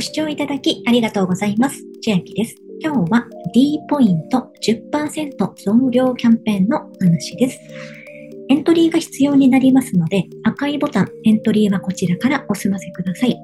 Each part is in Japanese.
ご視聴いただきありがとうございます。千秋です。今日は D ポイント10%増量キャンペーンの話です。エントリーが必要になりますので、赤いボタン、エントリーはこちらからお済ませください。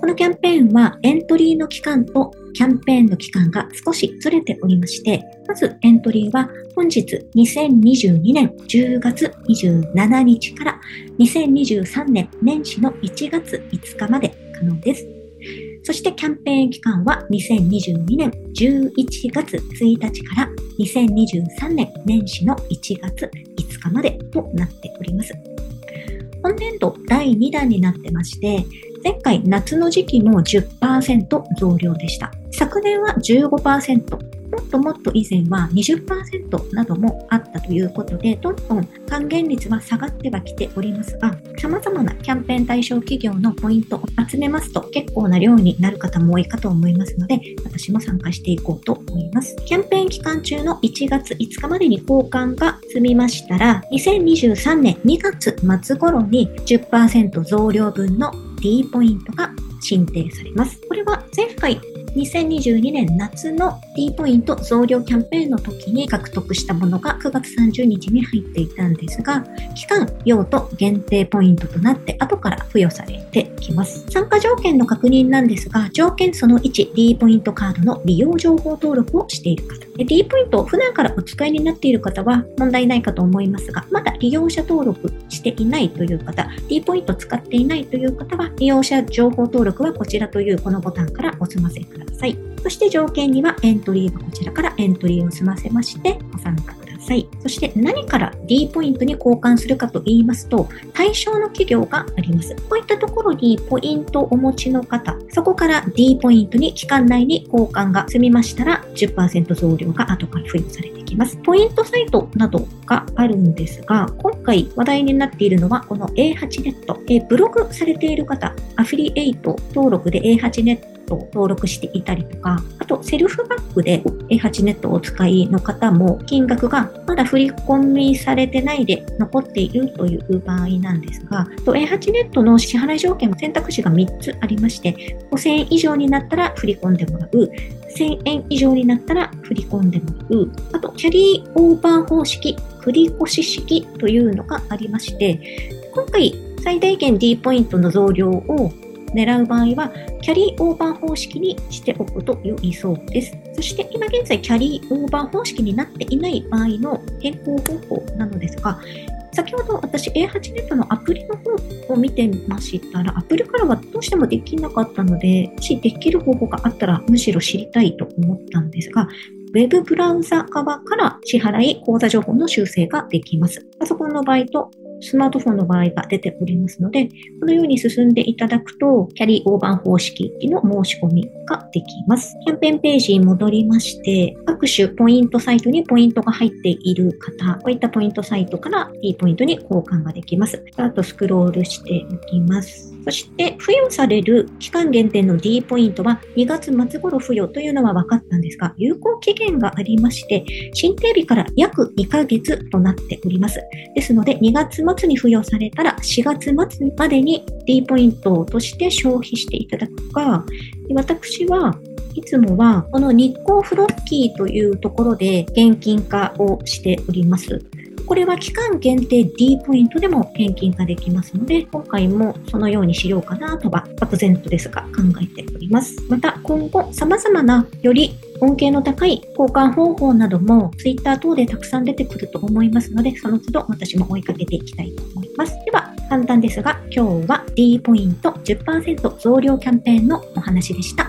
このキャンペーンはエントリーの期間とキャンペーンの期間が少しずれておりまして、まずエントリーは本日2022年10月27日から2023年年始の1月5日まで可能です。そしてキャンペーン期間は2022年11月1日から2023年年始の1月5日までとなっております。本年度第2弾になってまして、前回夏の時期も10%増量でした。昨年は15%、もっともっと以前は20%などもあったということで、どんどん還元率は下がってはきておりますが、様々なキャンペーン対象企業のポイントを集めますと結構な量になる方も多いかと思いますので、私も参加していこうと思います。キャンペーン期間中の1月5日までに交換が済みましたら、2023年2月末頃に10%増量分の D ポイントが申請されます。これは前回2022年夏の T ポイント増量キャンペーンの時に獲得したものが9月30日に入っていたんですが、期間、用途、限定ポイントとなって後から付与されてきます。参加条件の確認なんですが、条件その1、D ポイントカードの利用情報登録をしている方。D ポイントを普段からお使いになっている方は問題ないかと思いますが、まだ利用者登録していないという方、D ポイント使っていないという方は、利用者情報登録はこちらというこのボタンからお済ませください。そして条件にはエントリーはこちらからエントリーを済ませましてご参加ください。そして何から D ポイントに交換するかと言いますと、対象の企業があります。こういったところにポイントをお持ちの方、そこから D ポイントに期間内に交換が済みましたら10%増量が後から付与されてきます。ポイントサイトなどがあるんですが、今回話題になっているのはこの A8 ネット。ブログされている方、アフリエイト登録で A8 ネットト登録していたりとか、あとセルフバックで A8 ネットをお使いの方も金額がまだ振り込みされてないで残っているという場合なんですが、A8 ネットの支払い条件は選択肢が3つありまして、5000円以上になったら振り込んでもらう、1000円以上になったら振り込んでもらう、あとキャリーオーバー方式、繰越式というのがありまして、今回最大限 D ポイントの増量を狙う場合は、キャリーオーバー方式にしておくと良いそうです。そして今現在、キャリーオーバー方式になっていない場合の変更方法なのですが、先ほど私 A8 ネットのアプリの方を見てましたら、アプリからはどうしてもできなかったので、もしできる方法があったらむしろ知りたいと思ったんですが、ウェブブラウザ側から支払い、口座情報の修正ができます。パソコンの場合とスマートフォンの場合が出ておりますので、このように進んでいただくと、キャリーオーバー方式の申し込みができます。キャンペーンページに戻りまして、各種ポイントサイトにポイントが入っている方、こういったポイントサイトから D ポイントに交換ができます。あとスクロールしていきます。そして付与される期間限定の D ポイントは2月末頃付与というのは分かったんですが、有効期限がありまして、申請日から約2ヶ月となっております。ですので、2月末に付与されたら4月末までに D ポイントとして消費していただくか、私はいつもはこの日光フロッキーというところで現金化をしております。これは期間限定 D ポイントでも返金ができますので、今回もそのようにしようかなとは漠然とですが考えております。また今後様々なより恩恵の高い交換方法なども Twitter 等でたくさん出てくると思いますので、その都度私も追いかけていきたいと思います。では、簡単ですが、今日は D ポイント10%増量キャンペーンのお話でした。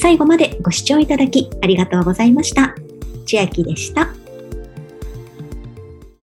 最後までご視聴いただきありがとうございました。千秋でした。